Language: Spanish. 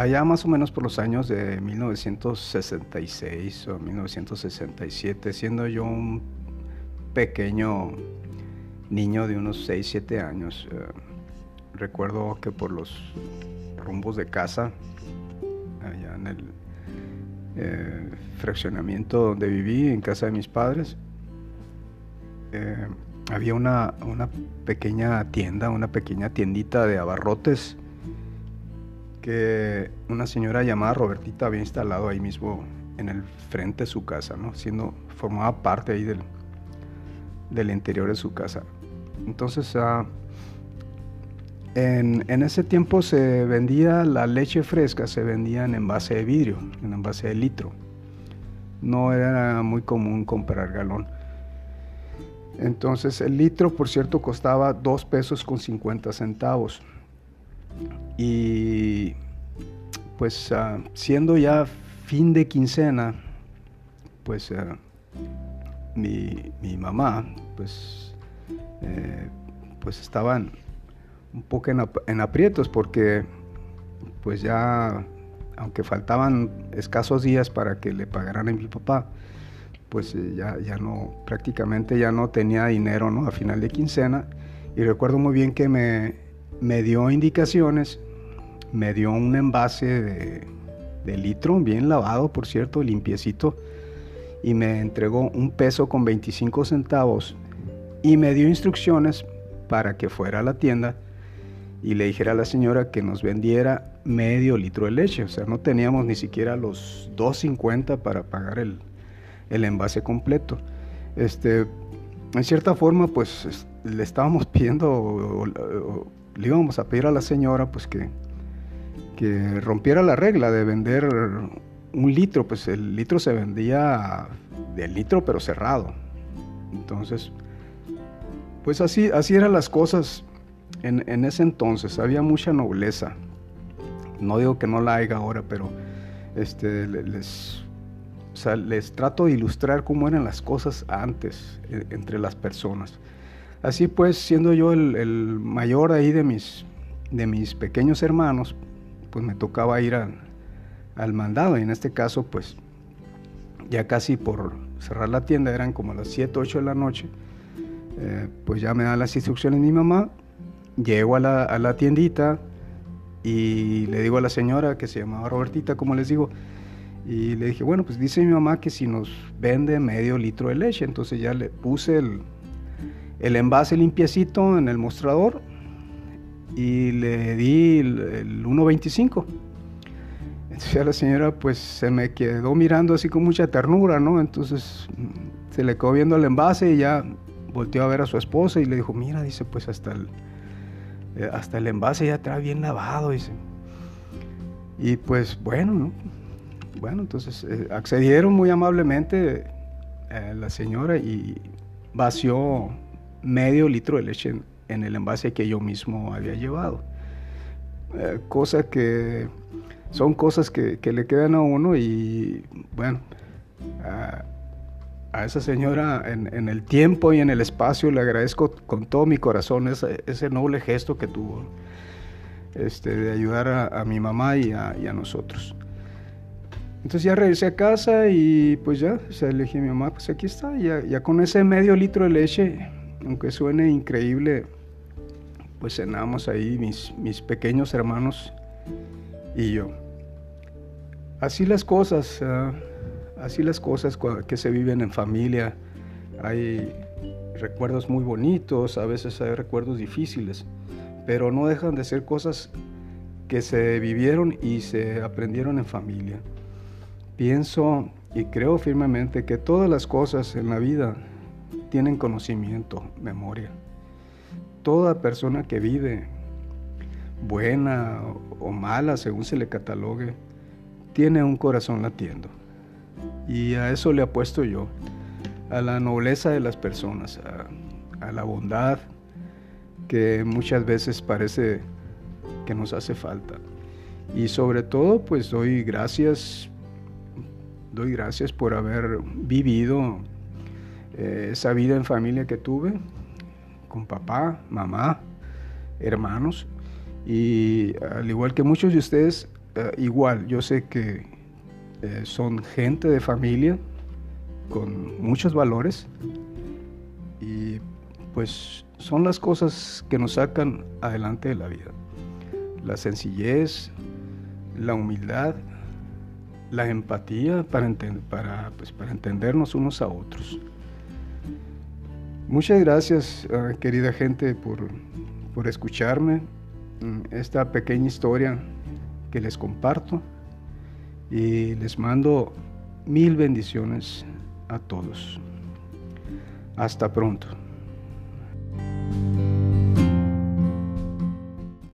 allá más o menos por los años de 1966 o 1967, siendo yo un pequeño niño de unos 6, 7 años, eh, recuerdo que por los rumbos de casa, allá en el eh, fraccionamiento donde viví, en casa de mis padres, eh, había una, una, pequeña tienda, una pequeña tiendita de abarrotes que una señora llamada Robertita había instalado ahí mismo en el frente de su casa, ¿no? Siendo, formaba parte ahí del, del interior de su casa. Entonces, ah, en, en, ese tiempo se vendía la leche fresca, se vendía en envase de vidrio, en envase de litro. No era muy común comprar galón. Entonces el litro, por cierto, costaba 2 pesos con 50 centavos. Y pues ah, siendo ya fin de quincena, pues ah, mi, mi, mamá, pues, eh, pues estaban un poco en, aprietos porque pues ya, aunque faltaban escasos días para que le pagaran a mi papá, pues eh, ya, ya no, prácticamente ya no tenía dinero, ¿no? A final de quincena. Y recuerdo muy bien que me, me dio indicaciones, me dio un envase de, litro, bien lavado, por cierto, limpiecito, y me entregó un peso con 25 centavos y me dio instrucciones para que fuera a la tienda y le dijera a la señora que nos vendiera medio litro de leche. O sea, no teníamos ni siquiera los 2.50 para pagar el, el envase completo. Este, en cierta forma, pues le estábamos pidiendo, le íbamos a pedir a la señora, pues que, que rompiera la regla de vender un litro, pues el litro se vendía del litro pero cerrado. Entonces, pues así, así eran las cosas en, en, ese entonces, había mucha nobleza. No digo que no la haya ahora, pero este, les, les trato de ilustrar cómo eran las cosas antes eh, entre las personas. Así pues, siendo yo el, mayor ahí de mis, de mis pequeños hermanos, pues me tocaba ir al mandado y en este caso pues ya casi por cerrar la tienda, eran como las 7, 8 de la noche, eh, pues ya me dan las instrucciones mi mamá, llego a la, a la tiendita y le digo a la señora que se llamaba Robertita, como les digo, y le dije, bueno, pues dice mi mamá que si nos vende medio litro de leche. Entonces ya le puse el, el envase limpiecito en el mostrador y le di el, 1.25. Entonces la señora pues se me quedó mirando así con mucha ternura, ¿no? Entonces se le quedó viendo el envase y ya volteó a ver a su esposa y le dijo, mira, dice, pues hasta el, eh, hasta el envase ya trae bien lavado, dice. Y pues bueno, ¿no? Bueno, entonces eh, accedieron muy amablemente eh, la señora y vació medio litro de leche en, el envase que yo mismo había llevado. Eh, cosas que son cosas que, le quedan a uno y bueno, a, esa señora en, el tiempo y en el espacio le agradezco con todo mi corazón ese, noble gesto que tuvo este, de ayudar a, mi mamá y a nosotros. Entonces ya regresé a casa y pues ya, o sea, le dije a mi mamá, pues aquí está, ya, ya con ese medio litro de leche, aunque suene increíble, pues cenamos ahí mis, mis pequeños hermanos y yo. Así las cosas, ah, así las cosas que se viven en familia. Hay recuerdos muy bonitos, a veces hay recuerdos difíciles, pero no dejan de ser cosas que se vivieron y se aprendieron en familia. Pienso y creo firmemente que todas las cosas en la vida tienen conocimiento, memoria. Toda persona que vive, buena o mala, según se le catalogue, tiene un corazón latiendo. Y a eso le apuesto yo, a la nobleza de las personas, a, a la bondad que muchas veces parece que nos hace falta. Y sobre todo, pues doy gracias doy gracias por haber vivido eh, esa vida en familia que tuve, con papá, mamá, hermanos, y al igual que muchos de ustedes, eh, igual, yo sé que eh, son gente de familia con muchos valores y pues son las cosas que nos sacan adelante de la vida. La sencillez, la humildad, la empatía para, para, pues, para entendernos unos a otros. Muchas gracias, ah, querida gente, por, por escucharme mm, esta pequeña historia que les comparto y les mando mil bendiciones a todos. Hasta pronto.